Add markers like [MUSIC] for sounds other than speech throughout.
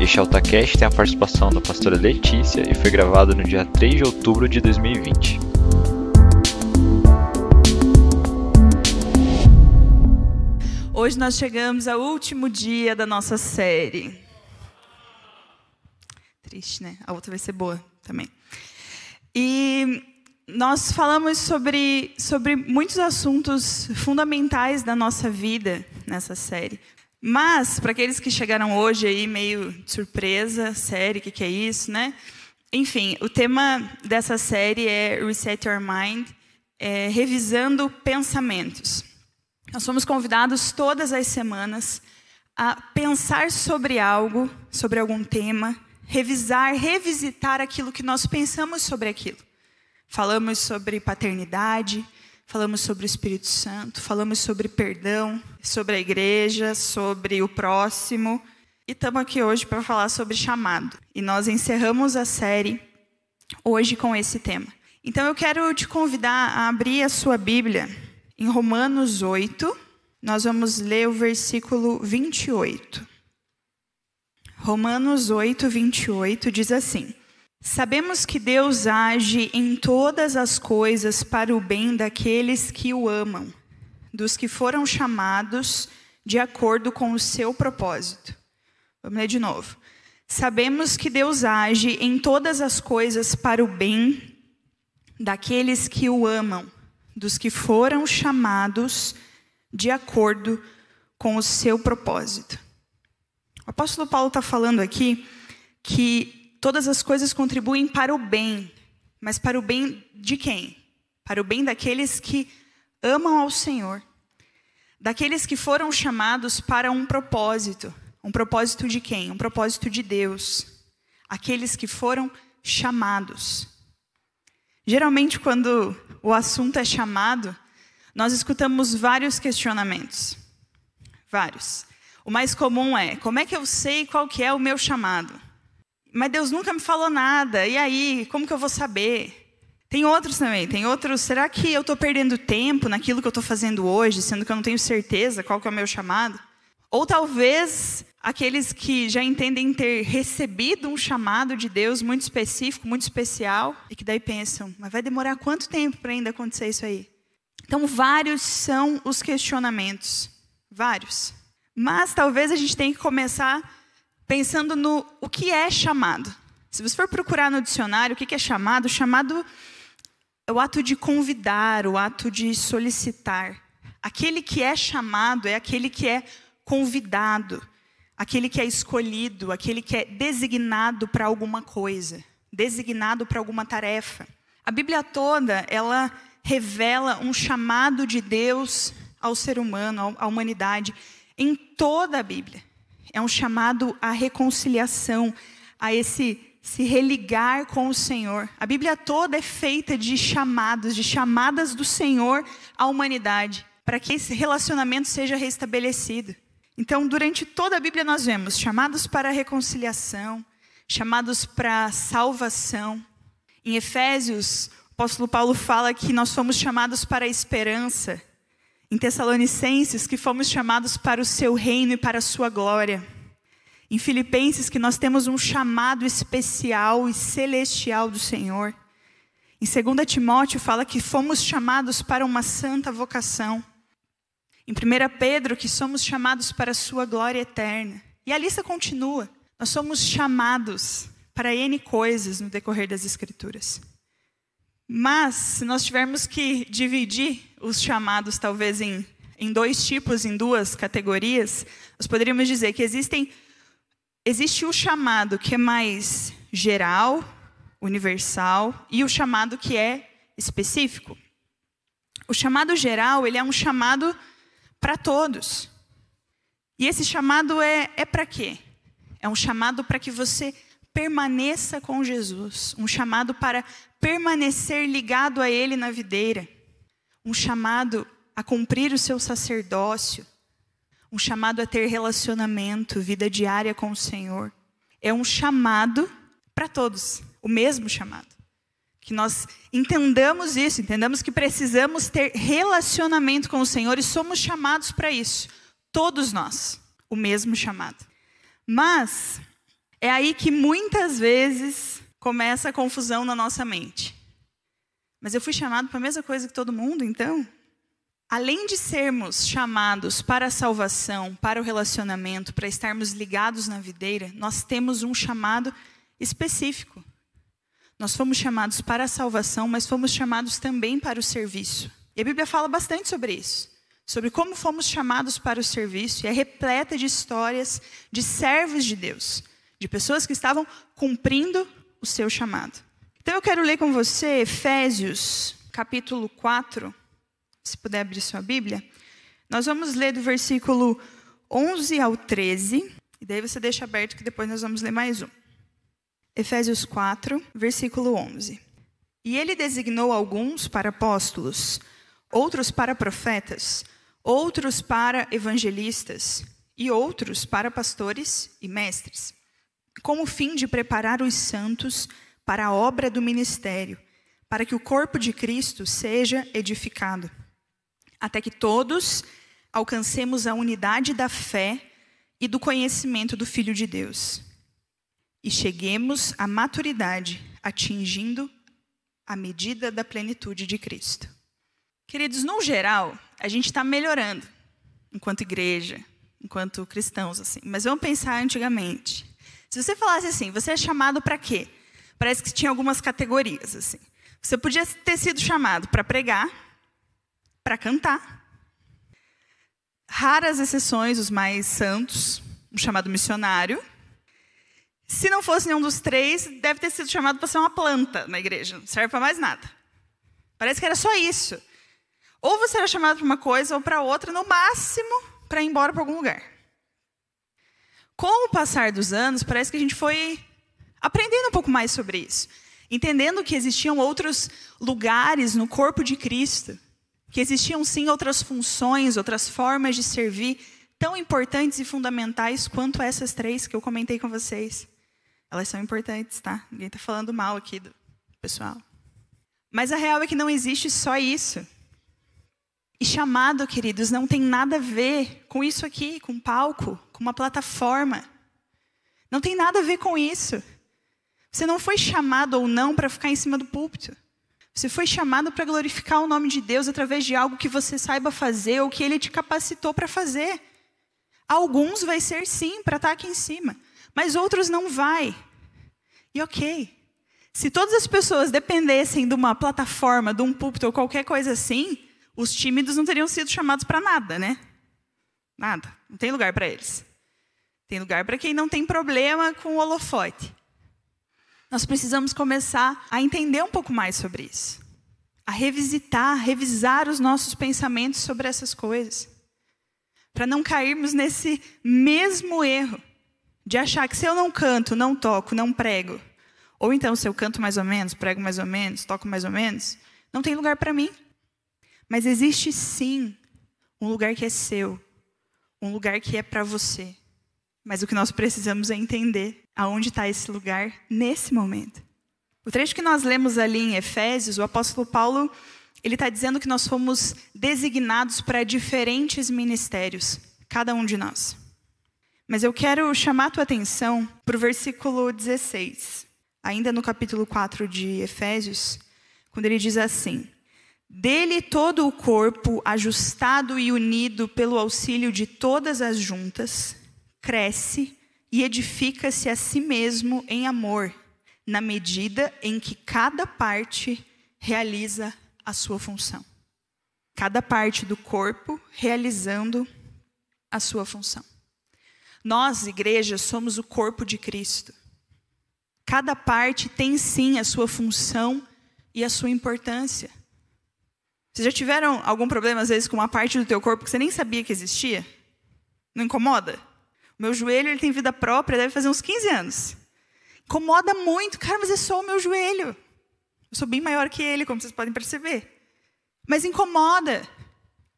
Este AltaCast tem a participação da pastora Letícia e foi gravado no dia 3 de outubro de 2020. Hoje nós chegamos ao último dia da nossa série. Triste, né? A outra vai ser boa também. E nós falamos sobre, sobre muitos assuntos fundamentais da nossa vida nessa série. Mas, para aqueles que chegaram hoje aí meio de surpresa, série, o que, que é isso, né? Enfim, o tema dessa série é Reset Your Mind, é, revisando pensamentos. Nós somos convidados todas as semanas a pensar sobre algo, sobre algum tema, revisar, revisitar aquilo que nós pensamos sobre aquilo. Falamos sobre paternidade, falamos sobre o Espírito Santo, falamos sobre perdão, sobre a igreja, sobre o próximo. E estamos aqui hoje para falar sobre chamado. E nós encerramos a série hoje com esse tema. Então eu quero te convidar a abrir a sua Bíblia em Romanos 8. Nós vamos ler o versículo 28. Romanos 8, 28 diz assim: Sabemos que Deus age em todas as coisas para o bem daqueles que o amam, dos que foram chamados de acordo com o seu propósito. Vamos ler de novo. Sabemos que Deus age em todas as coisas para o bem daqueles que o amam, dos que foram chamados de acordo com o seu propósito. O apóstolo Paulo está falando aqui que todas as coisas contribuem para o bem, mas para o bem de quem? Para o bem daqueles que amam ao Senhor, daqueles que foram chamados para um propósito. Um propósito de quem? Um propósito de Deus. Aqueles que foram chamados. Geralmente, quando o assunto é chamado, nós escutamos vários questionamentos. Vários. O mais comum é: como é que eu sei qual que é o meu chamado? Mas Deus nunca me falou nada. E aí, como que eu vou saber? Tem outros também, tem outros. Será que eu estou perdendo tempo naquilo que eu estou fazendo hoje, sendo que eu não tenho certeza qual que é o meu chamado? Ou talvez aqueles que já entendem ter recebido um chamado de Deus muito específico, muito especial, e que daí pensam, mas vai demorar quanto tempo para ainda acontecer isso aí? Então, vários são os questionamentos. Vários. Mas talvez a gente tenha que começar pensando no o que é chamado. Se você for procurar no dicionário o que é chamado, chamado é o ato de convidar, o ato de solicitar. Aquele que é chamado é aquele que é convidado, aquele que é escolhido, aquele que é designado para alguma coisa, designado para alguma tarefa. A Bíblia toda, ela revela um chamado de Deus ao ser humano, à humanidade, em toda a Bíblia é um chamado à reconciliação, a esse se religar com o Senhor. A Bíblia toda é feita de chamados, de chamadas do Senhor à humanidade, para que esse relacionamento seja restabelecido. Então, durante toda a Bíblia nós vemos chamados para a reconciliação, chamados para salvação. Em Efésios, o apóstolo Paulo fala que nós fomos chamados para a esperança em Tessalonicenses, que fomos chamados para o seu reino e para a sua glória. Em Filipenses, que nós temos um chamado especial e celestial do Senhor. Em 2 Timóteo, fala que fomos chamados para uma santa vocação. Em 1 Pedro, que somos chamados para a sua glória eterna. E a lista continua. Nós somos chamados para N coisas no decorrer das Escrituras. Mas, se nós tivermos que dividir os chamados, talvez, em, em dois tipos, em duas categorias, nós poderíamos dizer que existem, existe o chamado que é mais geral, universal, e o chamado que é específico. O chamado geral, ele é um chamado para todos. E esse chamado é, é para quê? É um chamado para que você permaneça com Jesus, um chamado para permanecer ligado a Ele na videira, um chamado a cumprir o seu sacerdócio, um chamado a ter relacionamento, vida diária com o Senhor. É um chamado para todos, o mesmo chamado. Que nós entendamos isso, entendamos que precisamos ter relacionamento com o Senhor e somos chamados para isso, todos nós, o mesmo chamado. Mas É aí que muitas vezes começa a confusão na nossa mente. Mas eu fui chamado para a mesma coisa que todo mundo, então? Além de sermos chamados para a salvação, para o relacionamento, para estarmos ligados na videira, nós temos um chamado específico. Nós fomos chamados para a salvação, mas fomos chamados também para o serviço. E a Bíblia fala bastante sobre isso, sobre como fomos chamados para o serviço, e é repleta de histórias de servos de Deus, de pessoas que estavam cumprindo o seu chamado. Então eu quero ler com você Efésios, capítulo 4, se puder abrir sua Bíblia. Nós vamos ler do versículo 11 ao 13, e daí você deixa aberto que depois nós vamos ler mais um. Efésios 4, versículo 11. E ele designou alguns para apóstolos, outros para profetas, outros para evangelistas e outros para pastores e mestres com o fim de preparar os santos para a obra do ministério, para que o corpo de Cristo seja edificado, até que todos alcancemos a unidade da fé e do conhecimento do Filho de Deus, e cheguemos à maturidade, atingindo a medida da plenitude de Cristo. Queridos, no geral, a gente está melhorando enquanto igreja, enquanto cristãos, assim. Mas vamos pensar antigamente. Se você falasse assim, você é chamado para quê? Parece que tinha algumas categorias assim. Você podia ter sido chamado para pregar, para cantar. Raras exceções, os mais santos, um chamado missionário. Se não fosse nenhum dos três, deve ter sido chamado para ser uma planta na igreja. Não serve para mais nada. Parece que era só isso. Ou você era chamado para uma coisa ou para outra, no máximo, para ir embora para algum lugar. Com o passar dos anos, parece que a gente foi aprendendo um pouco mais sobre isso, entendendo que existiam outros lugares no corpo de Cristo, que existiam sim outras funções, outras formas de servir tão importantes e fundamentais quanto essas três que eu comentei com vocês. Elas são importantes, tá? Ninguém está falando mal aqui do pessoal. Mas a real é que não existe só isso. E chamado, queridos, não tem nada a ver com isso aqui, com palco, com uma plataforma. Não tem nada a ver com isso. Você não foi chamado ou não para ficar em cima do púlpito. Você foi chamado para glorificar o nome de Deus através de algo que você saiba fazer ou que Ele te capacitou para fazer. Alguns vai ser sim para estar tá aqui em cima, mas outros não vai. E ok. Se todas as pessoas dependessem de uma plataforma, de um púlpito ou qualquer coisa assim, os tímidos não teriam sido chamados para nada, né? Nada. Não tem lugar para eles. Tem lugar para quem não tem problema com o holofote. Nós precisamos começar a entender um pouco mais sobre isso. A revisitar, revisar os nossos pensamentos sobre essas coisas. Para não cairmos nesse mesmo erro de achar que se eu não canto, não toco, não prego, ou então se eu canto mais ou menos, prego mais ou menos, toco mais ou menos, não tem lugar para mim. Mas existe sim um lugar que é seu, um lugar que é para você. Mas o que nós precisamos é entender aonde está esse lugar nesse momento. O trecho que nós lemos ali em Efésios, o apóstolo Paulo, ele está dizendo que nós fomos designados para diferentes ministérios, cada um de nós. Mas eu quero chamar a tua atenção para o versículo 16, ainda no capítulo 4 de Efésios, quando ele diz assim: dele todo o corpo, ajustado e unido pelo auxílio de todas as juntas, cresce e edifica-se a si mesmo em amor, na medida em que cada parte realiza a sua função. Cada parte do corpo realizando a sua função. Nós, igreja, somos o corpo de Cristo. Cada parte tem sim a sua função e a sua importância. Vocês já tiveram algum problema, às vezes, com uma parte do teu corpo que você nem sabia que existia? Não incomoda? O meu joelho ele tem vida própria, deve fazer uns 15 anos. Incomoda muito. Cara, mas é só o meu joelho. Eu sou bem maior que ele, como vocês podem perceber. Mas incomoda.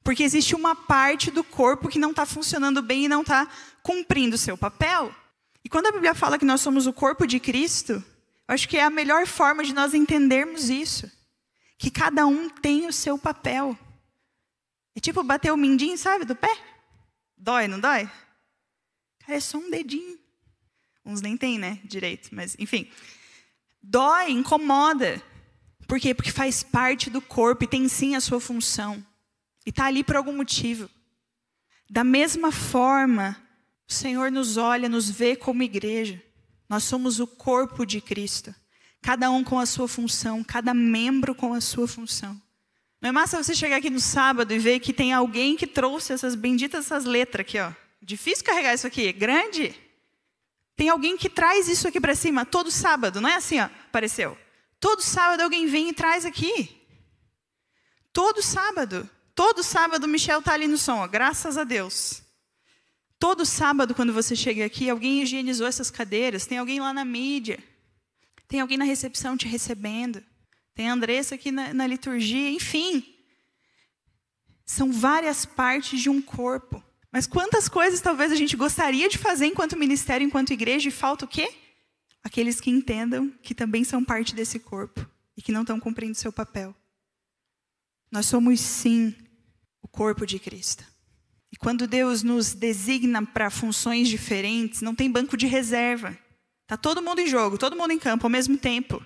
Porque existe uma parte do corpo que não está funcionando bem e não está cumprindo o seu papel. E quando a Bíblia fala que nós somos o corpo de Cristo, eu acho que é a melhor forma de nós entendermos isso que cada um tem o seu papel. É tipo bater o mindinho, sabe, do pé? Dói, não dói? Cara, é só um dedinho. Uns nem tem, né, direito, mas enfim. Dói, incomoda. Por quê? Porque faz parte do corpo e tem sim a sua função. E está ali por algum motivo. Da mesma forma, o Senhor nos olha, nos vê como igreja. Nós somos o corpo de Cristo. Cada um com a sua função, cada membro com a sua função. Não é massa você chegar aqui no sábado e ver que tem alguém que trouxe essas benditas essas letras aqui, ó. Difícil carregar isso aqui, grande. Tem alguém que traz isso aqui para cima todo sábado, não é assim, ó, apareceu. Todo sábado alguém vem e traz aqui. Todo sábado. Todo sábado o Michel tá ali no som, ó, graças a Deus. Todo sábado, quando você chega aqui, alguém higienizou essas cadeiras, tem alguém lá na mídia, tem alguém na recepção te recebendo, tem a Andressa aqui na, na liturgia, enfim. São várias partes de um corpo. Mas quantas coisas talvez a gente gostaria de fazer enquanto ministério, enquanto igreja, e falta o quê? Aqueles que entendam que também são parte desse corpo e que não estão cumprindo seu papel. Nós somos, sim, o corpo de Cristo. E quando Deus nos designa para funções diferentes, não tem banco de reserva. Está todo mundo em jogo, todo mundo em campo ao mesmo tempo.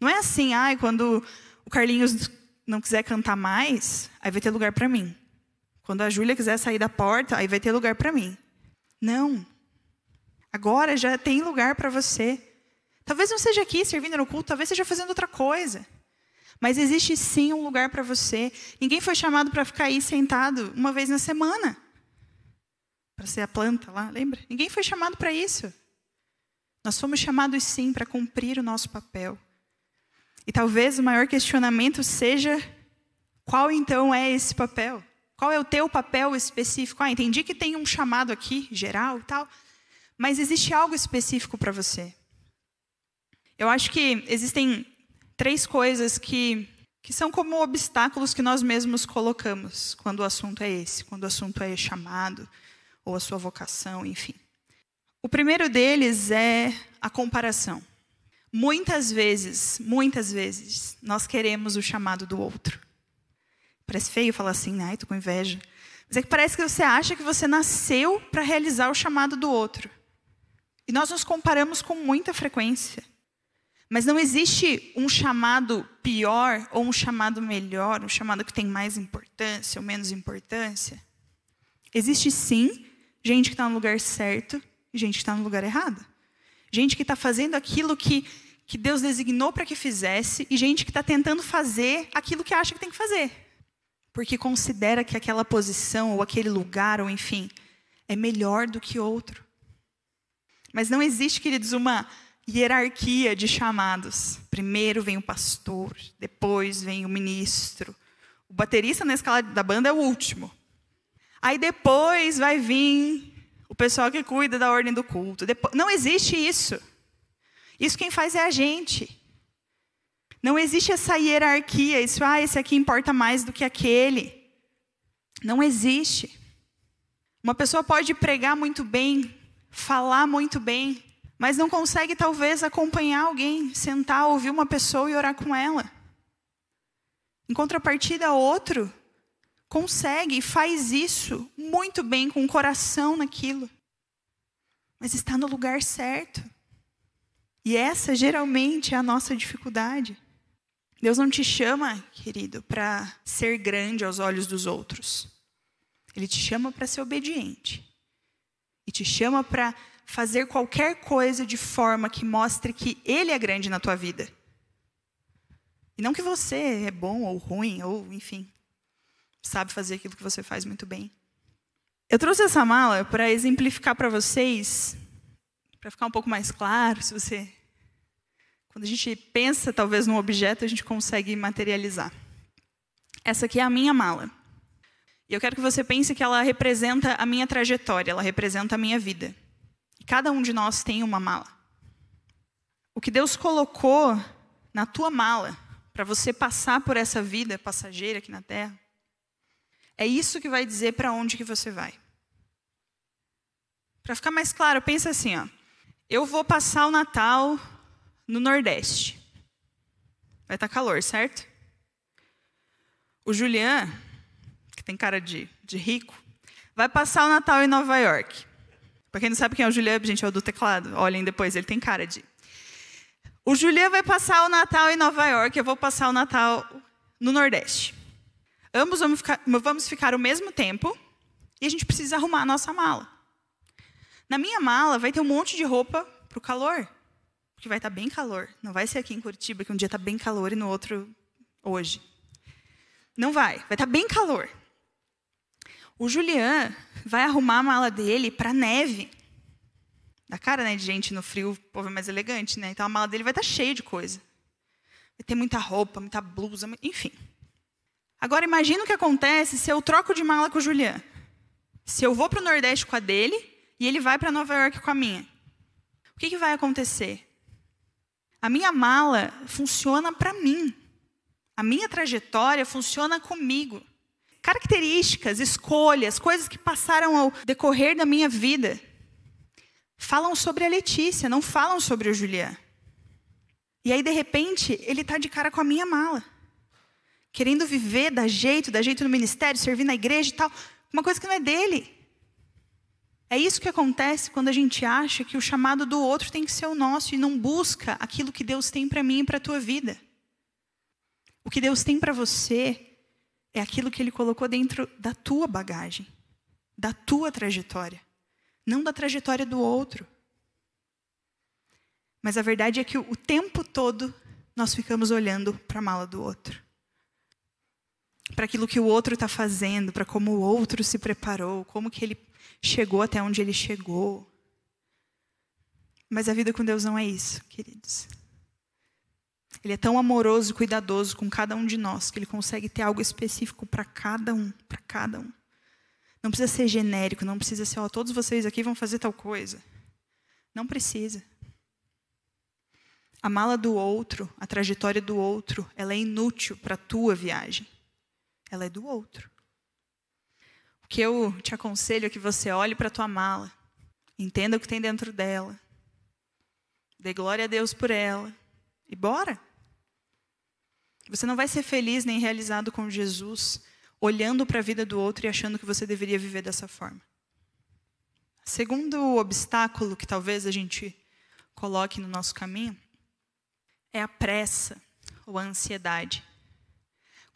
Não é assim, ai, quando o Carlinhos não quiser cantar mais, aí vai ter lugar para mim. Quando a Júlia quiser sair da porta, aí vai ter lugar para mim. Não. Agora já tem lugar para você. Talvez não seja aqui servindo no culto, talvez seja fazendo outra coisa. Mas existe sim um lugar para você. Ninguém foi chamado para ficar aí sentado uma vez na semana. Para ser a planta lá, lembra? Ninguém foi chamado para isso. Nós fomos chamados sim para cumprir o nosso papel. E talvez o maior questionamento seja: qual então é esse papel? Qual é o teu papel específico? Ah, entendi que tem um chamado aqui, geral e tal, mas existe algo específico para você. Eu acho que existem três coisas que, que são como obstáculos que nós mesmos colocamos quando o assunto é esse, quando o assunto é chamado, ou a sua vocação, enfim. O primeiro deles é a comparação. Muitas vezes, muitas vezes, nós queremos o chamado do outro. Parece feio falar assim, ai, tô com inveja. Mas é que parece que você acha que você nasceu para realizar o chamado do outro. E nós nos comparamos com muita frequência. Mas não existe um chamado pior ou um chamado melhor, um chamado que tem mais importância ou menos importância. Existe sim gente que está no lugar certo gente que está no lugar errado. Gente que está fazendo aquilo que, que Deus designou para que fizesse e gente que está tentando fazer aquilo que acha que tem que fazer. Porque considera que aquela posição ou aquele lugar, ou enfim, é melhor do que outro. Mas não existe, queridos, uma hierarquia de chamados. Primeiro vem o pastor, depois vem o ministro. O baterista na escala da banda é o último. Aí depois vai vir o pessoal que cuida da ordem do culto. Depois, não existe isso. Isso quem faz é a gente. Não existe essa hierarquia, isso, ah, esse aqui importa mais do que aquele. Não existe. Uma pessoa pode pregar muito bem, falar muito bem, mas não consegue talvez acompanhar alguém, sentar, ouvir uma pessoa e orar com ela. Em contrapartida, outro consegue e faz isso muito bem, com o coração naquilo, mas está no lugar certo. E essa geralmente é a nossa dificuldade. Deus não te chama, querido, para ser grande aos olhos dos outros. Ele te chama para ser obediente. E te chama para fazer qualquer coisa de forma que mostre que Ele é grande na tua vida. E não que você é bom ou ruim, ou enfim, sabe fazer aquilo que você faz muito bem. Eu trouxe essa mala para exemplificar para vocês, para ficar um pouco mais claro, se você. Quando a gente pensa talvez num objeto, a gente consegue materializar. Essa aqui é a minha mala. E eu quero que você pense que ela representa a minha trajetória, ela representa a minha vida. Cada um de nós tem uma mala. O que Deus colocou na tua mala para você passar por essa vida passageira aqui na terra, é isso que vai dizer para onde que você vai. Para ficar mais claro, pensa assim, ó. Eu vou passar o Natal no Nordeste. Vai estar tá calor, certo? O Julian, que tem cara de, de rico, vai passar o Natal em Nova York. Para quem não sabe quem é o Julian, gente, é o do teclado. Olhem depois, ele tem cara de. O Julian vai passar o Natal em Nova York, eu vou passar o Natal no Nordeste. Ambos vamos ficar, vamos ficar o mesmo tempo e a gente precisa arrumar a nossa mala. Na minha mala vai ter um monte de roupa para o calor, porque vai estar tá bem calor. Não vai ser aqui em Curitiba, que um dia está bem calor e no outro hoje. Não vai, vai estar tá bem calor. O Julian vai arrumar a mala dele para neve. Da cara né, de gente no frio, o povo é mais elegante, né? Então a mala dele vai estar tá cheia de coisa. Vai ter muita roupa, muita blusa, enfim. Agora imagina o que acontece se eu troco de mala com o Julian. Se eu vou para o Nordeste com a dele e ele vai para Nova York com a minha. O que, que vai acontecer? A minha mala funciona para mim. A minha trajetória funciona comigo. Características, escolhas, coisas que passaram ao decorrer da minha vida falam sobre a Letícia, não falam sobre o Julián. E aí, de repente, ele está de cara com a minha mala. Querendo viver da jeito, da jeito no ministério, servir na igreja e tal. Uma coisa que não é dele. É isso que acontece quando a gente acha que o chamado do outro tem que ser o nosso e não busca aquilo que Deus tem para mim e para a tua vida. O que Deus tem para você é aquilo que Ele colocou dentro da tua bagagem, da tua trajetória, não da trajetória do outro. Mas a verdade é que o tempo todo nós ficamos olhando para a mala do outro. Para aquilo que o outro está fazendo, para como o outro se preparou, como que ele chegou até onde ele chegou. Mas a vida com Deus não é isso, queridos. Ele é tão amoroso e cuidadoso com cada um de nós que ele consegue ter algo específico para cada um, para cada um. Não precisa ser genérico, não precisa ser, ó, todos vocês aqui vão fazer tal coisa. Não precisa. A mala do outro, a trajetória do outro, ela é inútil para a tua viagem. Ela é do outro. O que eu te aconselho é que você olhe para a tua mala, entenda o que tem dentro dela, dê glória a Deus por ela e bora. Você não vai ser feliz nem realizado com Jesus olhando para a vida do outro e achando que você deveria viver dessa forma. Segundo obstáculo que talvez a gente coloque no nosso caminho é a pressa ou a ansiedade.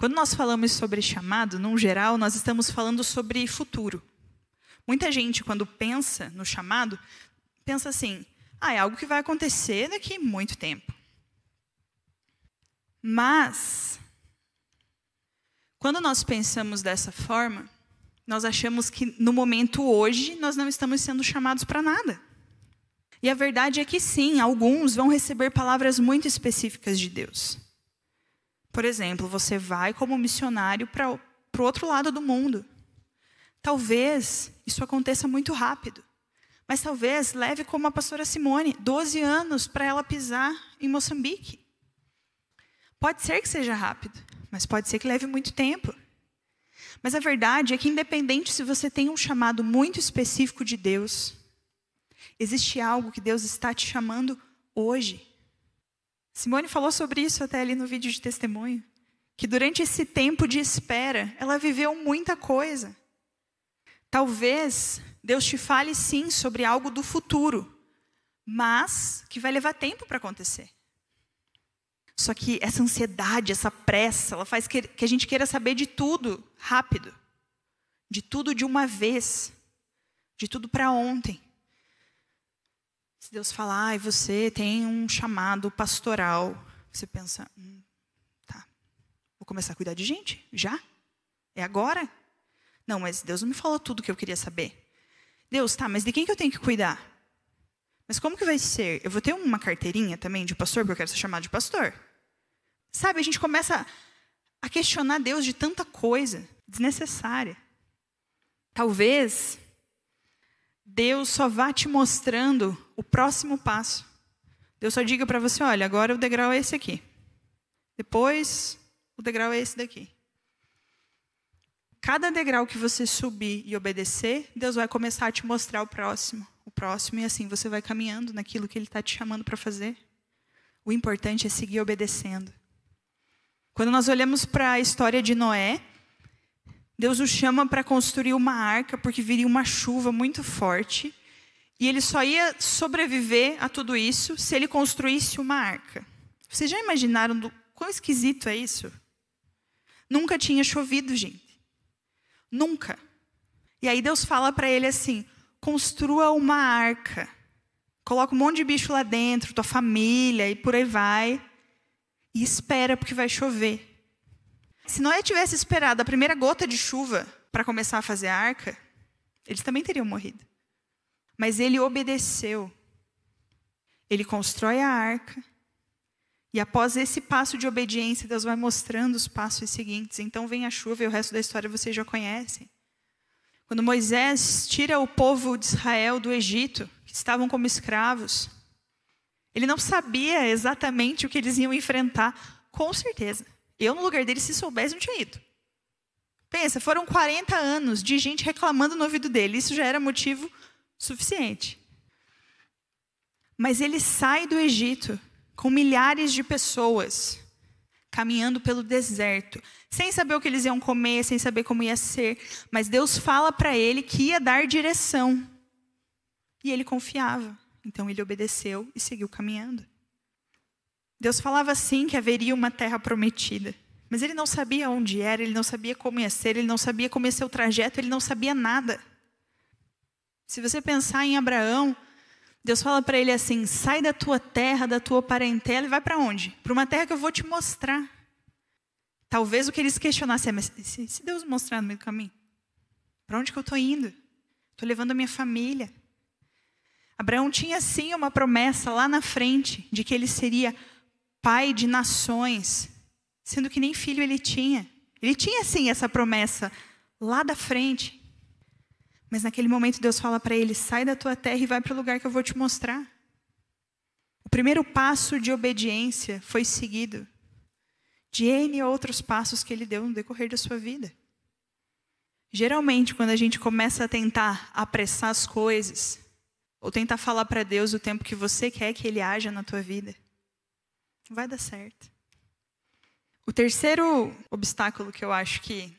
Quando nós falamos sobre chamado, num geral, nós estamos falando sobre futuro. Muita gente, quando pensa no chamado, pensa assim: ah, é algo que vai acontecer daqui muito tempo. Mas, quando nós pensamos dessa forma, nós achamos que no momento hoje nós não estamos sendo chamados para nada. E a verdade é que sim, alguns vão receber palavras muito específicas de Deus. Por exemplo, você vai como missionário para o outro lado do mundo. Talvez isso aconteça muito rápido. Mas talvez leve como a pastora Simone, 12 anos para ela pisar em Moçambique. Pode ser que seja rápido, mas pode ser que leve muito tempo. Mas a verdade é que, independente se você tem um chamado muito específico de Deus, existe algo que Deus está te chamando hoje. Simone falou sobre isso até ali no vídeo de testemunho. Que durante esse tempo de espera, ela viveu muita coisa. Talvez Deus te fale sim sobre algo do futuro, mas que vai levar tempo para acontecer. Só que essa ansiedade, essa pressa, ela faz que, a gente queira saber de tudo rápido, de tudo de uma vez, de tudo para ontem. Se Deus falar, ah, você tem um chamado pastoral, você pensa, hum, tá, vou começar a cuidar de gente? Já? É agora? Não, mas Deus não me falou tudo que eu queria saber. Deus, tá, mas de quem que eu tenho que cuidar? Mas como que vai ser? Eu vou ter uma carteirinha também de pastor, porque eu quero ser chamado de pastor? Sabe, a gente começa a questionar Deus de tanta coisa desnecessária. Talvez Deus só vá te mostrando o próximo passo. Deus só diga para você: olha, agora o degrau é esse aqui. Depois, o degrau é esse daqui. Cada degrau que você subir e obedecer, Deus vai começar a te mostrar o próximo o próximo e assim você vai caminhando naquilo que Ele está te chamando para fazer. O importante é seguir obedecendo. Quando nós olhamos para a história de Noé, Deus o chama para construir uma arca porque viria uma chuva muito forte E ele só ia sobreviver a tudo isso se ele construísse uma arca. Vocês já imaginaram do quão esquisito é isso? Nunca tinha chovido, gente. Nunca. E aí Deus fala para ele assim: construa uma arca. Coloca um monte de bicho lá dentro, tua família e por aí vai. E espera porque vai chover. Se Noé tivesse esperado a primeira gota de chuva para começar a fazer a arca, eles também teriam morrido. Mas ele obedeceu. Ele constrói a arca. E após esse passo de obediência, Deus vai mostrando os passos seguintes. Então vem a chuva e o resto da história vocês já conhecem. Quando Moisés tira o povo de Israel do Egito, que estavam como escravos, ele não sabia exatamente o que eles iam enfrentar, com certeza. Eu, no lugar dele, se soubesse, não tinha ido. Pensa, foram 40 anos de gente reclamando no ouvido dele. Isso já era motivo suficiente. Mas ele sai do Egito com milhares de pessoas caminhando pelo deserto, sem saber o que eles iam comer, sem saber como ia ser, mas Deus fala para ele que ia dar direção. E ele confiava. Então ele obedeceu e seguiu caminhando. Deus falava sim que haveria uma terra prometida, mas ele não sabia onde era, ele não sabia como ia ser, ele não sabia como ia ser o trajeto, ele não sabia nada. Se você pensar em Abraão, Deus fala para ele assim: sai da tua terra, da tua parentela e vai para onde? Para uma terra que eu vou te mostrar. Talvez o que eles questionassem é: mas se Deus mostrar no meio do caminho, para onde que eu estou indo? Estou levando a minha família. Abraão tinha sim uma promessa lá na frente de que ele seria pai de nações, sendo que nem filho ele tinha. Ele tinha sim essa promessa lá da frente. Mas naquele momento Deus fala para ele: sai da tua terra e vai para o lugar que eu vou te mostrar. O primeiro passo de obediência foi seguido de N outros passos que ele deu no decorrer da sua vida. Geralmente, quando a gente começa a tentar apressar as coisas, ou tentar falar para Deus o tempo que você quer que Ele haja na tua vida, vai dar certo. O terceiro obstáculo que eu acho que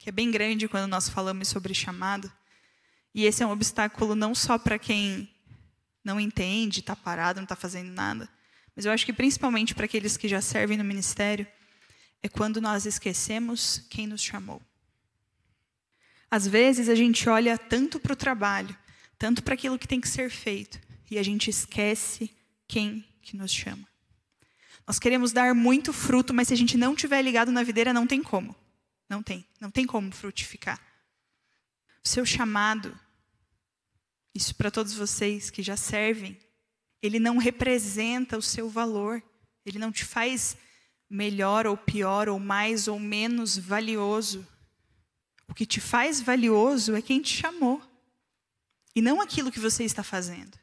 que é bem grande quando nós falamos sobre chamado. E esse é um obstáculo não só para quem não entende, está parado, não está fazendo nada, mas eu acho que principalmente para aqueles que já servem no ministério, é quando nós esquecemos quem nos chamou. Às vezes a gente olha tanto para o trabalho, tanto para aquilo que tem que ser feito, e a gente esquece quem que nos chama. Nós queremos dar muito fruto, mas se a gente não tiver ligado na videira, não tem como. Não tem. Não tem como frutificar. O seu chamado, isso para todos vocês que já servem, ele não representa o seu valor. Ele não te faz melhor ou pior, ou mais ou menos valioso. O que te faz valioso é quem te chamou. E não aquilo que você está fazendo.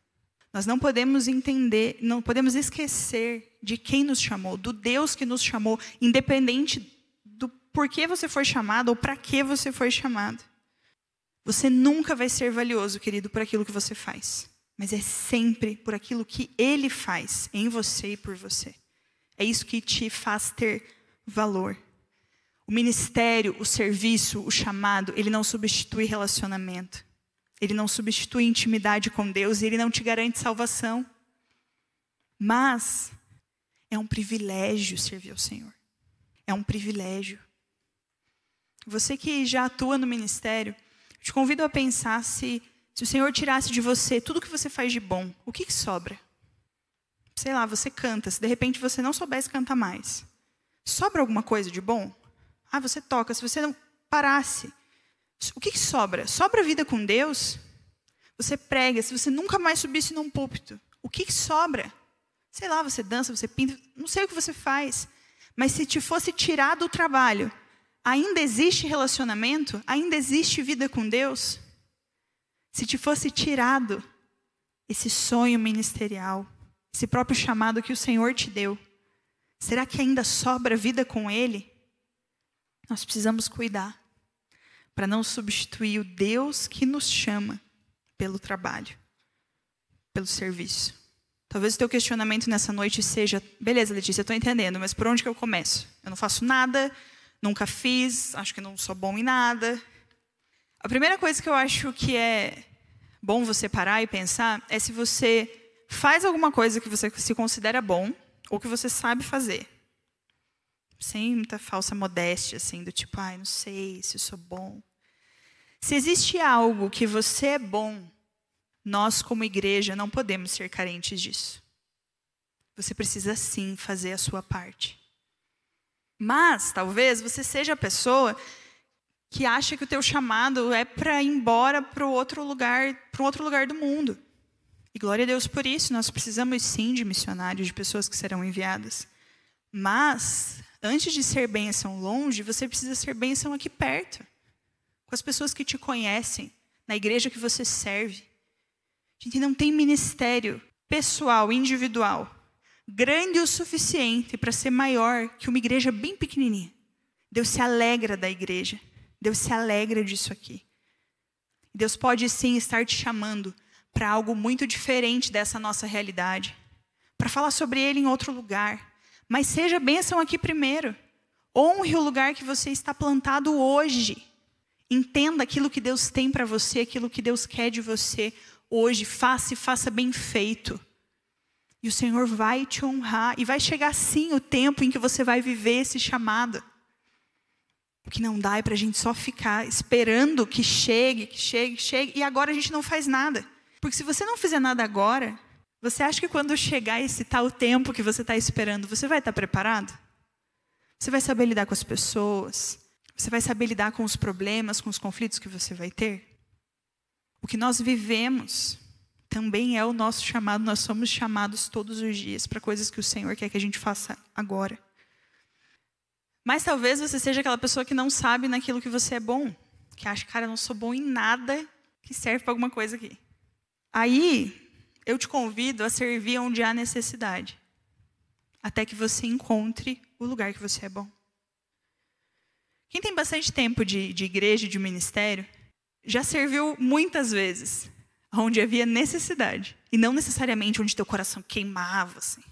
Nós não podemos entender, não podemos esquecer de quem nos chamou, do Deus que nos chamou, independente por que você foi chamado ou para que você foi chamado. Você nunca vai ser valioso, querido, por aquilo que você faz, mas é sempre por aquilo que Ele faz em você e por você. É isso que te faz ter valor. O ministério, o serviço, o chamado, ele não substitui relacionamento. Ele não substitui intimidade com Deus e ele não te garante salvação. Mas é um privilégio servir ao Senhor. É um privilégio. Você que já atua no ministério, te convido a pensar se, se o Senhor tirasse de você tudo que você faz de bom, o que, que sobra? Sei lá, você canta, se de repente você não soubesse cantar mais, sobra alguma coisa de bom? Ah, você toca, se você não parasse, o que, que sobra? Sobra vida com Deus? Você prega, se você nunca mais subisse num púlpito, o que, que sobra? Sei lá, você dança, você pinta, não sei o que você faz, mas se te fosse tirado o trabalho, ainda existe relacionamento? Ainda existe vida com Deus? Se te fosse tirado esse sonho ministerial, esse próprio chamado que o Senhor te deu, será que ainda sobra vida com Ele? Nós precisamos cuidar para não substituir o Deus que nos chama pelo trabalho, pelo serviço. Talvez o teu questionamento nessa noite seja: beleza, Letícia, estou entendendo, mas por onde que eu começo? Eu não faço nada, nunca fiz, acho que não sou bom em nada. A primeira coisa que eu acho que é bom você parar e pensar é se você faz alguma coisa que você se considera bom ou que você sabe fazer. Sem muita falsa modéstia, assim, do tipo, ai, não sei se eu sou bom. Se existe algo que você é bom, nós, como igreja, não podemos ser carentes disso. Você precisa sim fazer a sua parte. Mas, talvez, você seja a pessoa que acha que o teu chamado é para ir embora para outro lugar, para outro lugar do mundo. E glória a Deus por isso, nós precisamos sim de missionários, de pessoas que serão enviadas. Mas, antes de ser bênção longe, você precisa ser bênção aqui perto, com as pessoas que te conhecem, na igreja que você serve. A gente não tem ministério pessoal, individual, grande o suficiente para ser maior que uma igreja bem pequenininha. Deus se alegra da igreja. Deus se alegra disso aqui. Deus pode sim estar te chamando para algo muito diferente dessa nossa realidade, para falar sobre ele em outro lugar. Mas seja bênção aqui primeiro. Honre o lugar que você está plantado hoje. Entenda aquilo que Deus tem para você, aquilo que Deus quer de você hoje. Faça e faça bem feito. E o Senhor vai te honrar. E vai chegar sim o tempo em que você vai viver esse chamado. O que não dá é para a gente só ficar esperando que chegue, que chegue, que chegue. E agora a gente não faz nada. Porque se você não fizer nada agora, você acha que quando chegar esse tal tempo que você está esperando, você vai estar tá preparado? Você vai saber lidar com as pessoas? Você vai saber lidar com os problemas, com os conflitos que você vai ter? O que nós vivemos também é o nosso chamado, nós somos chamados todos os dias para coisas que o Senhor quer que a gente faça agora. Mas talvez você seja aquela pessoa que não sabe naquilo que você é bom, que acha, cara, eu não sou bom em nada que serve para alguma coisa aqui. Aí, eu te convido a servir onde há necessidade, até que você encontre o lugar que você é bom. Quem tem bastante tempo de, de igreja, de ministério, já serviu muitas vezes onde havia necessidade e não necessariamente onde teu coração queimava. Assim.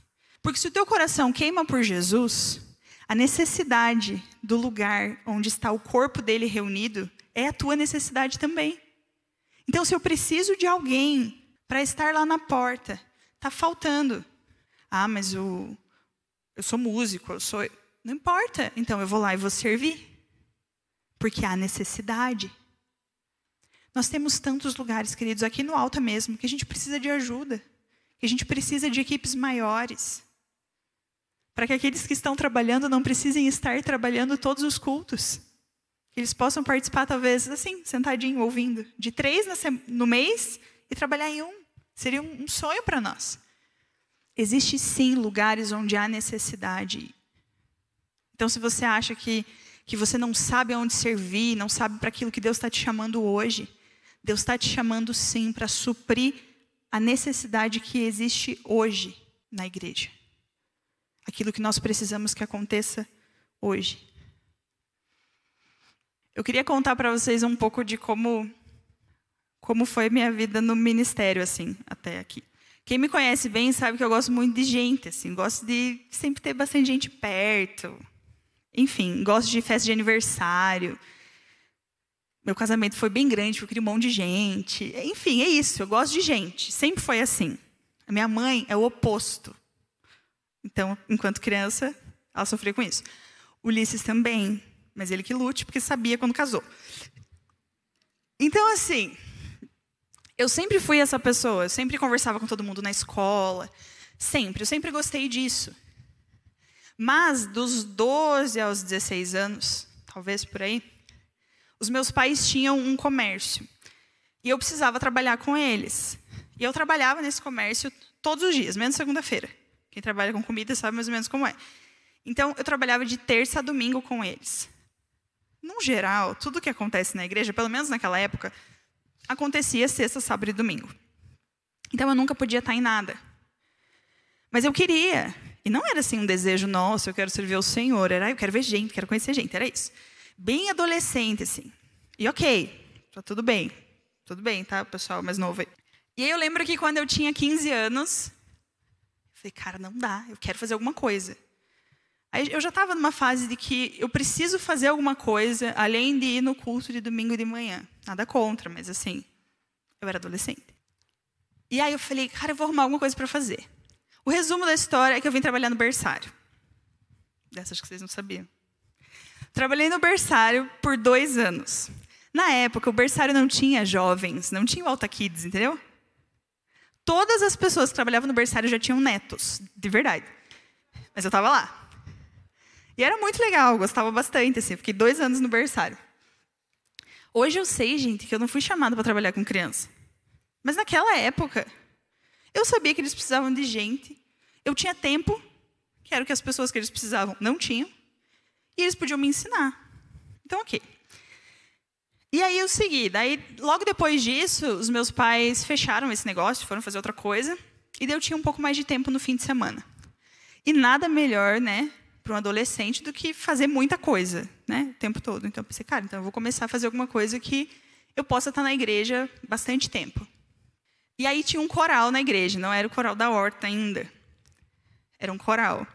Porque se o teu coração queima por Jesus, a necessidade do lugar onde está o corpo dele reunido é a tua necessidade também. Então, se eu preciso de alguém para estar lá na porta, está faltando. Ah, mas o, eu sou músico, eu sou. Não importa. Então, eu vou lá e vou servir. Porque há necessidade. Nós temos tantos lugares, queridos, aqui no Alta mesmo, que a gente precisa de ajuda. Que a gente precisa de equipes maiores. Para que aqueles que estão trabalhando não precisem estar trabalhando todos os cultos. Que eles possam participar, talvez, assim, sentadinho, ouvindo. De três no mês e trabalhar em um. Seria um sonho para nós. Existe sim lugares onde há necessidade. Então, se você acha que, que você não sabe aonde servir, não sabe para aquilo que Deus está te chamando hoje, Deus está te chamando sim para suprir a necessidade que existe hoje na igreja. Aquilo que nós precisamos que aconteça hoje. Eu queria contar para vocês um pouco de como como foi minha vida no ministério assim, até aqui. Quem me conhece bem sabe que eu gosto muito de gente, assim, gosto de sempre ter bastante gente perto. Enfim, gosto de festa de aniversário. Meu casamento foi bem grande, eu queria um monte de gente. Enfim, é isso, eu gosto de gente. Sempre foi assim. A minha mãe é o oposto. Então, enquanto criança, ela sofreu com isso. Ulisses também. Mas ele que lute, porque sabia quando casou. Então, assim, eu sempre fui essa pessoa. Eu sempre conversava com todo mundo na escola. Sempre. Eu sempre gostei disso. Mas, dos 12 aos 16 anos, talvez por aí, os meus pais tinham um comércio. E eu precisava trabalhar com eles. E eu trabalhava nesse comércio todos os dias, menos segunda-feira. Quem trabalha com comida sabe mais ou menos como é. Então, eu trabalhava de terça a domingo com eles no geral, tudo que acontece na igreja, pelo menos naquela época, acontecia sexta, sábado e domingo. Então eu nunca podia estar em nada. Mas eu queria. E não era assim um desejo, nosso, eu quero servir ao Senhor. Era, eu quero ver gente, quero conhecer gente. Era isso. Bem adolescente, assim. E ok, tá tudo bem. Tudo bem, tá, pessoal mais novo aí. E aí eu lembro que quando eu tinha 15 anos, eu falei, cara, não dá, eu quero fazer alguma coisa. Aí eu já estava numa fase de que eu preciso fazer alguma coisa além de ir no culto de domingo de manhã. Nada contra, mas assim, Eu era adolescente. E aí eu falei, cara, eu vou arrumar alguma coisa para fazer. O resumo da história é que eu vim trabalhar no berçário. Dessas que vocês não sabiam. Trabalhei no berçário por dois anos. Na época, o berçário não tinha jovens, não tinha o Alta Kids, entendeu? Todas as pessoas que trabalhavam no berçário já tinham netos, de verdade. Mas eu estava lá. E era muito legal, gostava bastante, assim. Fiquei dois anos no berçário. Hoje eu sei, gente, que eu não fui chamada para trabalhar com criança. Mas naquela época, eu sabia que eles precisavam de gente. Eu tinha tempo, que era o que as pessoas que eles precisavam não tinham. E eles podiam me ensinar. Então, ok. E aí eu segui. Daí, logo depois disso, os meus pais fecharam esse negócio, foram fazer outra coisa. E daí eu tinha um pouco mais de tempo no fim de semana. E nada melhor, né, para um adolescente do que fazer muita coisa, né, o tempo todo. Então eu pensei, cara, então eu vou começar a fazer alguma coisa que eu possa estar na igreja bastante tempo. E aí tinha um coral na igreja, não era o coral da horta ainda. Era um coral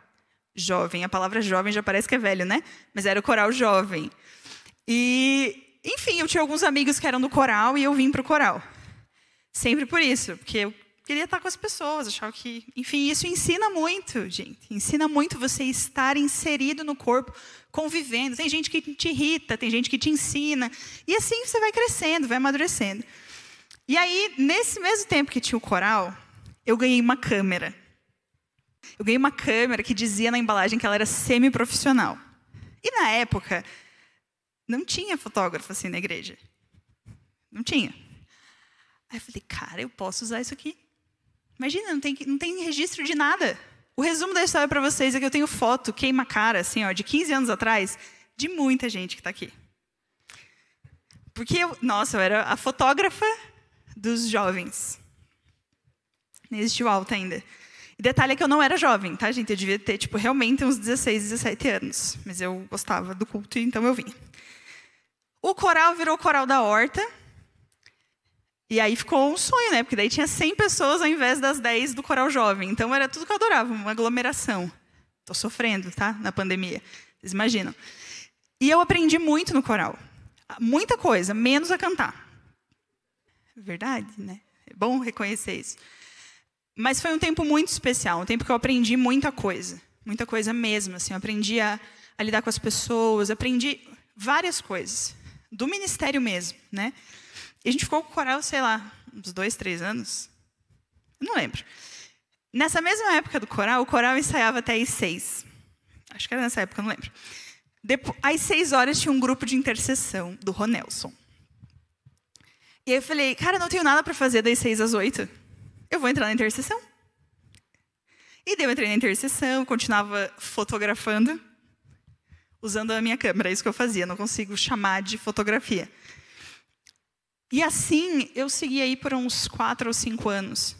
jovem. A palavra jovem já parece que é velho, né? Mas era o coral jovem. E, enfim, eu tinha alguns amigos que eram do coral e eu vim para o coral. Sempre por isso, porque eu queria estar com as pessoas, achava que, enfim, isso ensina muito, gente. Ensina muito você estar inserido no corpo, convivendo. Tem gente que te irrita, tem gente que te ensina, e assim você vai crescendo, vai amadurecendo. E aí, nesse mesmo tempo que tinha o coral, eu ganhei uma câmera. Eu ganhei uma câmera que dizia na embalagem que ela era semi-profissional. E na época, não tinha fotógrafo assim na igreja. Não tinha. Aí eu falei, cara, eu posso usar isso aqui. Imagina, não tem, não tem registro de nada. O resumo da história para vocês é que eu tenho foto, queima-cara, assim, ó, de 15 anos atrás, de muita gente que está aqui. Porque, eu, nossa, eu era a fotógrafa dos jovens. Nem existiu alta ainda. E detalhe é que eu não era jovem, tá, gente? Eu devia ter, tipo, realmente uns 16, 17 anos. Mas eu gostava do culto, então eu vim. O coral virou coral da horta. E aí ficou um sonho, né? Porque daí tinha 100 pessoas ao invés das 10 do coral jovem. Então era tudo que eu adorava, uma aglomeração. Estou sofrendo, tá? Na pandemia. Vocês imaginam. E eu aprendi muito no coral. Muita coisa, menos a cantar. Verdade, né? É bom reconhecer isso. Mas foi um tempo muito especial, um tempo que eu aprendi muita coisa, muita coisa mesmo. Assim, eu aprendi a, a lidar com as pessoas, aprendi várias coisas do ministério mesmo, né? E a gente ficou com o coral, sei lá, uns dois, três anos, eu não lembro. Nessa mesma época do coral, o coral ensaiava até às seis. Acho que era nessa época, não lembro. Depois, às seis horas tinha um grupo de intercessão do Ronelson. E aí eu falei, cara, não tenho nada para fazer das seis às oito eu vou entrar na intercessão. E daí eu entrei na intercessão, continuava fotografando, usando a minha câmera, é isso que eu fazia, não consigo chamar de fotografia. E assim eu segui aí por uns quatro ou cinco anos,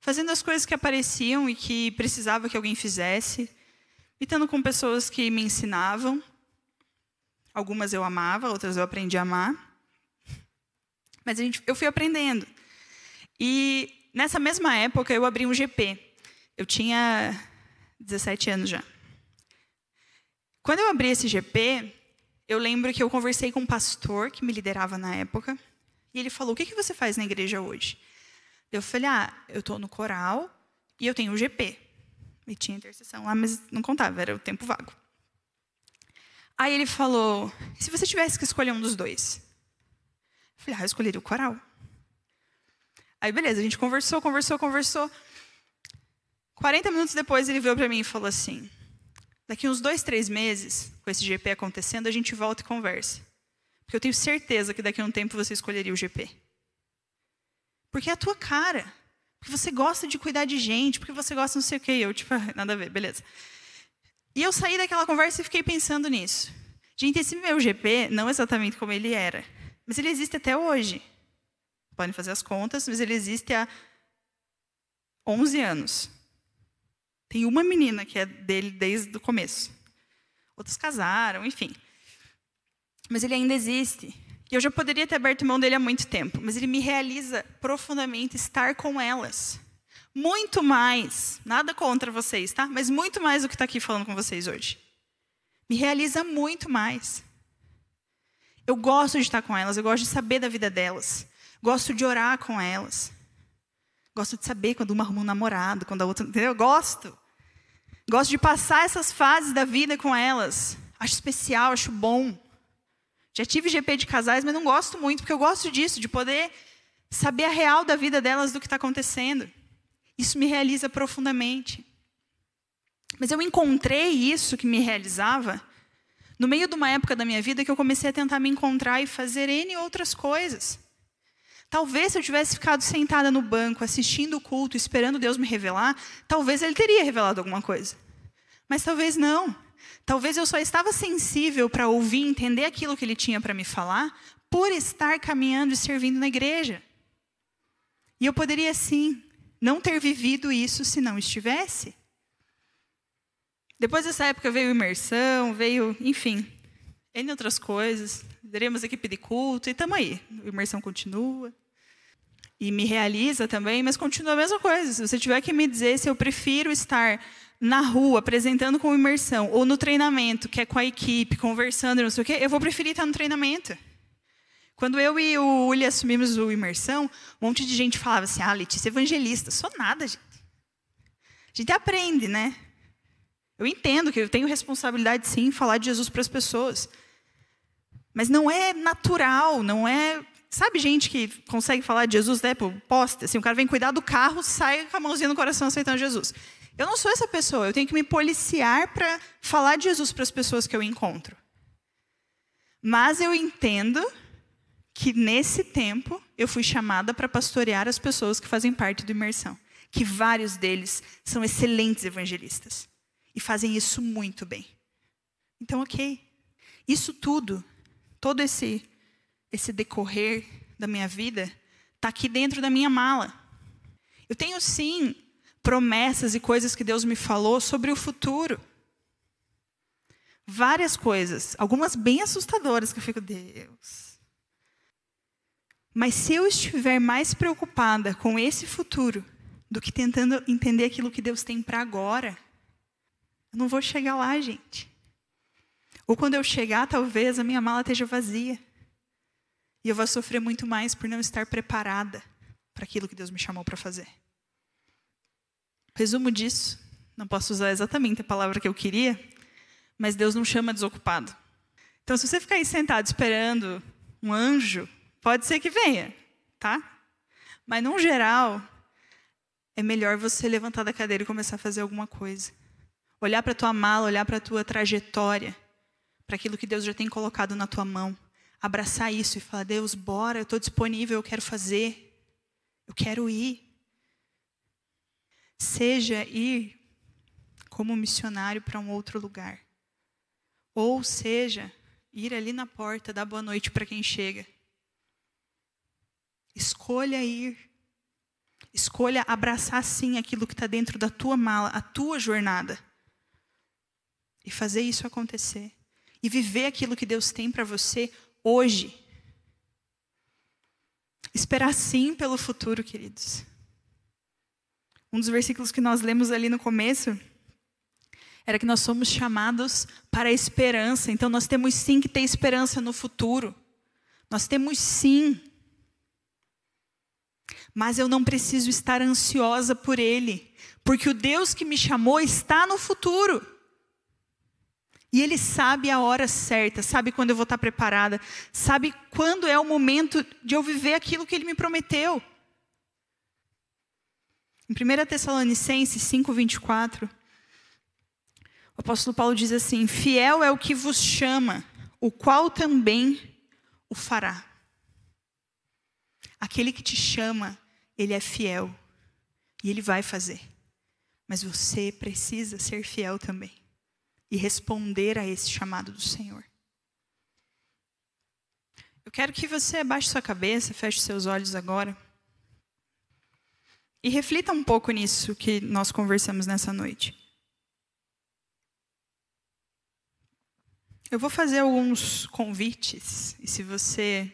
fazendo as coisas que apareciam e que precisava que alguém fizesse, e estando com pessoas que me ensinavam. Algumas eu amava, outras eu aprendi a amar. Mas a gente, eu fui aprendendo. E nessa mesma época eu abri um GP. Eu tinha 17 anos já. Quando eu abri esse GP, eu lembro que eu conversei com um pastor que me liderava na época, e ele falou: "O que que você faz na igreja hoje?" Eu falei: "Ah, eu estou no coral e eu tenho o GP." E tinha intercessão lá, mas não contava, era o tempo vago. Aí ele falou: "Se você tivesse que escolher um dos dois?" Eu falei: "Ah, eu escolheria o coral." Aí, beleza, a gente conversou, conversou, conversou. 40 minutos depois, ele veio para mim e falou assim: daqui uns dois, três meses, com esse GP acontecendo, a gente volta e conversa. Porque eu tenho certeza que daqui a um tempo você escolheria o GP. Porque é a tua cara. Porque você gosta de cuidar de gente, porque você gosta não sei o quê. Eu, tipo, [LAUGHS] nada a ver, beleza. E eu saí daquela conversa e fiquei pensando nisso. Gente, esse meu GP, não exatamente como ele era, mas ele existe até hoje. Podem fazer as contas, mas ele existe há 11 anos. Tem uma menina que é dele desde o começo. Outros casaram, enfim. Mas ele ainda existe. E eu já poderia ter aberto mão dele há muito tempo, mas ele me realiza profundamente estar com elas. Muito mais, nada contra vocês, tá? Mas muito mais do que está aqui falando com vocês hoje. Me realiza muito mais. Eu gosto de estar com elas, eu gosto de saber da vida delas Gosto de orar com elas. Gosto de saber quando uma arruma um namorado, quando a outra. Entendeu? Gosto. Gosto de passar essas fases da vida com elas. Acho especial, acho bom. Já tive GP de casais, mas não gosto muito, porque eu gosto disso, de poder saber a real da vida delas, do que está acontecendo. Isso me realiza profundamente. Mas eu encontrei isso que me realizava no meio de uma época da minha vida que eu comecei a tentar me encontrar e fazer N outras coisas. Talvez se eu tivesse ficado sentada no banco, assistindo o culto, esperando Deus me revelar, talvez Ele teria revelado alguma coisa. Mas talvez não. Talvez eu só estava sensível para ouvir entender aquilo que Ele tinha para me falar, por estar caminhando e servindo na igreja. E eu poderia, sim, não ter vivido isso se não estivesse. Depois dessa época veio imersão, veio, enfim, N outras coisas. Teremos equipe de culto e estamos aí. A imersão continua e me realiza também, mas continua a mesma coisa. Se você tiver que me dizer se eu prefiro estar na rua apresentando com imersão ou no treinamento, que é com a equipe, conversando, não sei o quê, eu vou preferir estar no treinamento. Quando eu e o Uli assumimos o imersão, um monte de gente falava assim: "Ah, Letícia, evangelista, sou nada, gente". A gente aprende, né? Eu entendo que eu tenho responsabilidade sim em falar de Jesus para as pessoas. Mas não é natural, não é Sabe gente que consegue falar de Jesus, né, por poste, assim, o cara vem cuidar do carro, sai com a mãozinha no coração aceitando Jesus. Eu não sou essa pessoa, eu tenho que me policiar para falar de Jesus para as pessoas que eu encontro. Mas eu entendo que nesse tempo eu fui chamada para pastorear as pessoas que fazem parte do imersão, que vários deles são excelentes evangelistas e fazem isso muito bem. Então, OK. Isso tudo, todo esse esse decorrer da minha vida está aqui dentro da minha mala. Eu tenho sim promessas e coisas que Deus me falou sobre o futuro. Várias coisas, algumas bem assustadoras que eu fico, Deus. Mas se eu estiver mais preocupada com esse futuro do que tentando entender aquilo que Deus tem para agora, eu não vou chegar lá, gente. Ou quando eu chegar, talvez a minha mala esteja vazia. E eu vou sofrer muito mais por não estar preparada para aquilo que Deus me chamou para fazer. Resumo disso, não posso usar exatamente a palavra que eu queria, mas Deus não chama desocupado. Então, se você ficar aí sentado esperando um anjo, pode ser que venha, tá? Mas, no geral, é melhor você levantar da cadeira e começar a fazer alguma coisa. Olhar para a tua mala, olhar para a tua trajetória, para aquilo que Deus já tem colocado na tua mão abraçar isso e falar: Deus, bora, eu estou disponível, eu quero fazer, eu quero ir. Seja ir como missionário para um outro lugar, ou seja, ir ali na porta, dar boa noite para quem chega. Escolha ir. Escolha abraçar sim aquilo que está dentro da tua mala, a tua jornada. E fazer isso acontecer. E viver aquilo que Deus tem para você hoje. Esperar sim pelo futuro, queridos. Um dos versículos que nós lemos ali no começo era que nós somos chamados para a esperança. Então nós temos sim que ter esperança no futuro. Nós temos sim. Mas eu não preciso estar ansiosa por ele, porque o Deus que me chamou está no futuro. E Ele sabe a hora certa, sabe quando eu vou estar preparada, sabe quando é o momento de eu viver aquilo que Ele me prometeu. Em 1 Tessalonicenses 5,24, o apóstolo Paulo diz assim: Fiel é o que vos chama, o qual também o fará. Aquele que te chama, ele é fiel e ele vai fazer. Mas você precisa ser fiel também e responder a esse chamado do Senhor. Eu quero que você abaixe sua cabeça, feche seus olhos agora. E reflita um pouco nisso que nós conversamos nessa noite. Eu vou fazer alguns convites, e se você.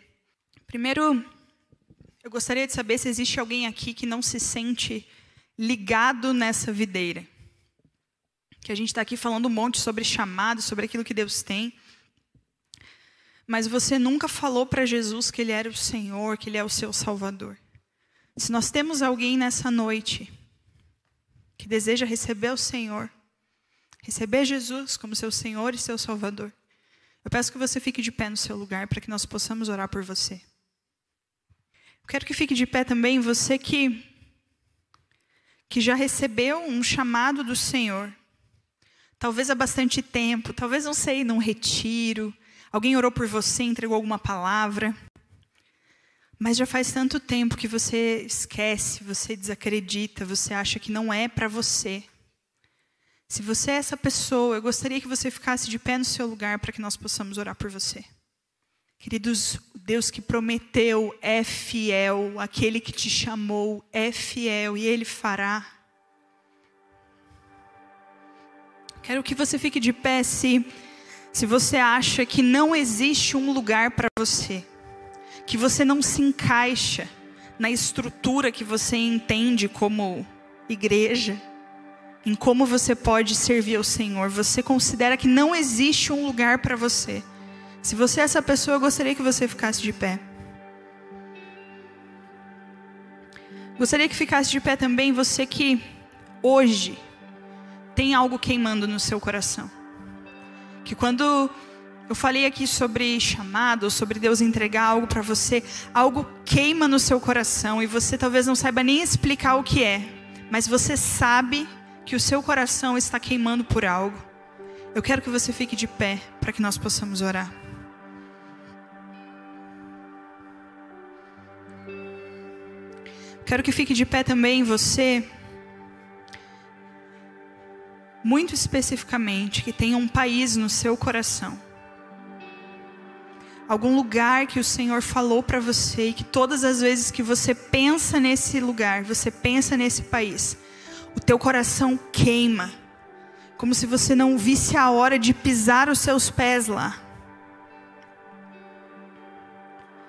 Primeiro, eu gostaria de saber se existe alguém aqui que não se sente ligado nessa videira que a gente está aqui falando um monte sobre chamado, sobre aquilo que Deus tem. mas você nunca falou para Jesus que Ele era o Senhor, que Ele é o seu Salvador. Se nós temos alguém nessa noite que deseja receber o Senhor, receber Jesus como seu Senhor e seu Salvador, eu peço que você fique de pé no seu lugar para que nós possamos orar por você. Eu quero que fique de pé também você que que já recebeu um chamado do Senhor. Talvez há bastante tempo, talvez não sei, num retiro, alguém orou por você, entregou alguma palavra. Mas já faz tanto tempo que você esquece, você desacredita, você acha que não é para você. Se você é essa pessoa, eu gostaria que você ficasse de pé no seu lugar para que nós possamos orar por você. Queridos, Deus que prometeu é fiel, aquele que te chamou é fiel e ele fará. Quero que você fique de pé se, se você acha que não existe um lugar para você, que você não se encaixa na estrutura que você entende como igreja em como você pode servir ao Senhor. Você considera que não existe um lugar para você. Se você é essa pessoa, eu gostaria que você ficasse de pé. Gostaria que ficasse de pé também você que hoje tem algo queimando no seu coração. Que quando eu falei aqui sobre chamado, sobre Deus entregar algo para você, algo queima no seu coração e você talvez não saiba nem explicar o que é, mas você sabe que o seu coração está queimando por algo, eu quero que você fique de pé para que nós possamos orar. Quero que fique de pé também você, muito especificamente, que tenha um país no seu coração. Algum lugar que o Senhor falou para você e que todas as vezes que você pensa nesse lugar, você pensa nesse país, o teu coração queima, como se você não visse a hora de pisar os seus pés lá.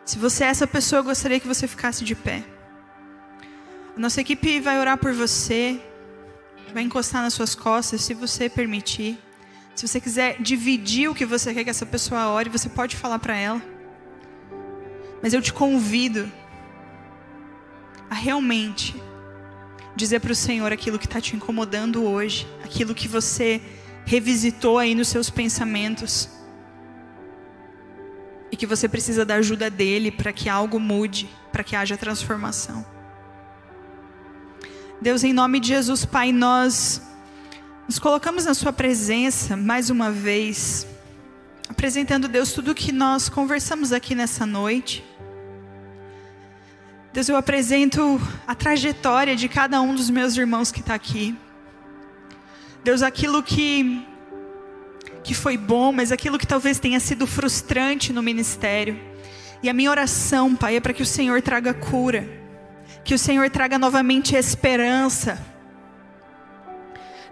Se você é essa pessoa, eu gostaria que você ficasse de pé. A nossa equipe vai orar por você, vai encostar nas suas costas, se você permitir. Se você quiser dividir o que você quer que essa pessoa ore, você pode falar para ela. Mas eu te convido a realmente dizer para o Senhor aquilo que está te incomodando hoje, aquilo que você revisitou aí nos seus pensamentos e que você precisa da ajuda dele para que algo mude, para que haja transformação. Deus, em nome de Jesus, Pai, nós nos colocamos na Sua presença mais uma vez, apresentando, Deus, tudo o que nós conversamos aqui nessa noite. Deus, eu apresento a trajetória de cada um dos meus irmãos que está aqui. Deus, aquilo que, que foi bom, mas aquilo que talvez tenha sido frustrante no ministério. E a minha oração, Pai, é para que o Senhor traga cura, que o Senhor traga novamente esperança.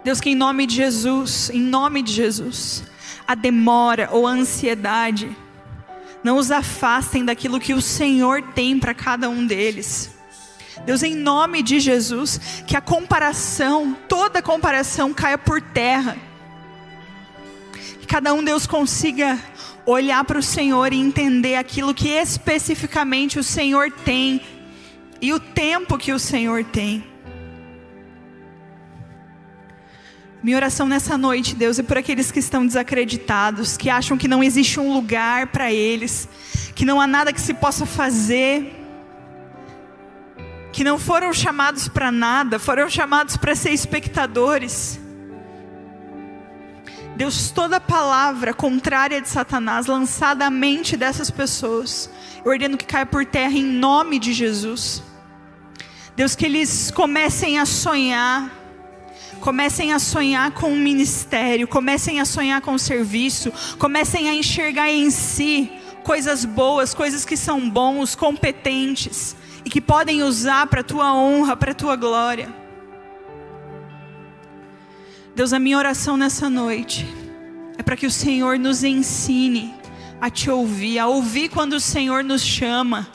Deus, que em nome de Jesus, em nome de Jesus, a demora ou a ansiedade, não os afastem daquilo que o Senhor tem para cada um deles. Deus, em nome de Jesus, que a comparação, toda comparação caia por terra. Que cada um, Deus, consiga olhar para o Senhor e entender aquilo que especificamente o Senhor tem e o tempo que o Senhor tem. Minha oração nessa noite, Deus, é por aqueles que estão desacreditados, que acham que não existe um lugar para eles, que não há nada que se possa fazer, que não foram chamados para nada, foram chamados para ser espectadores. Deus, toda palavra contrária de Satanás lançada à mente dessas pessoas, eu ordeno que caia por terra em nome de Jesus. Deus, que eles comecem a sonhar Comecem a sonhar com o ministério, comecem a sonhar com o serviço, comecem a enxergar em si coisas boas, coisas que são bons, competentes e que podem usar para a tua honra, para a tua glória. Deus, a minha oração nessa noite é para que o Senhor nos ensine a te ouvir, a ouvir quando o Senhor nos chama,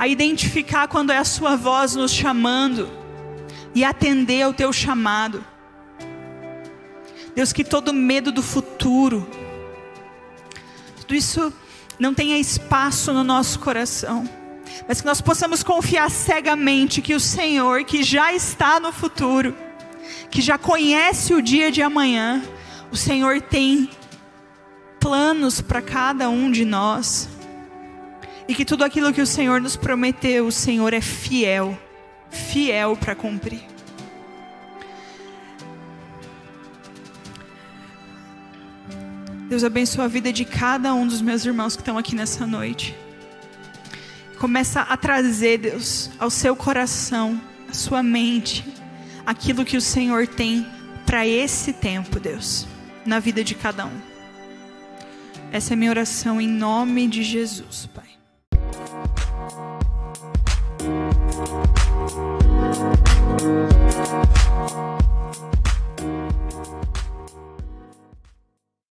a identificar quando é a Sua voz nos chamando e atender ao teu chamado. Deus, que todo medo do futuro, tudo isso não tenha espaço no nosso coração, mas que nós possamos confiar cegamente que o Senhor, que já está no futuro, que já conhece o dia de amanhã, o Senhor tem planos para cada um de nós. E que tudo aquilo que o Senhor nos prometeu, o Senhor é fiel, fiel para cumprir. Deus abençoe a vida de cada um dos meus irmãos que estão aqui nessa noite. Começa a trazer, Deus, ao seu coração, à sua mente, aquilo que o Senhor tem para esse tempo, Deus, na vida de cada um. Essa é minha oração em nome de Jesus,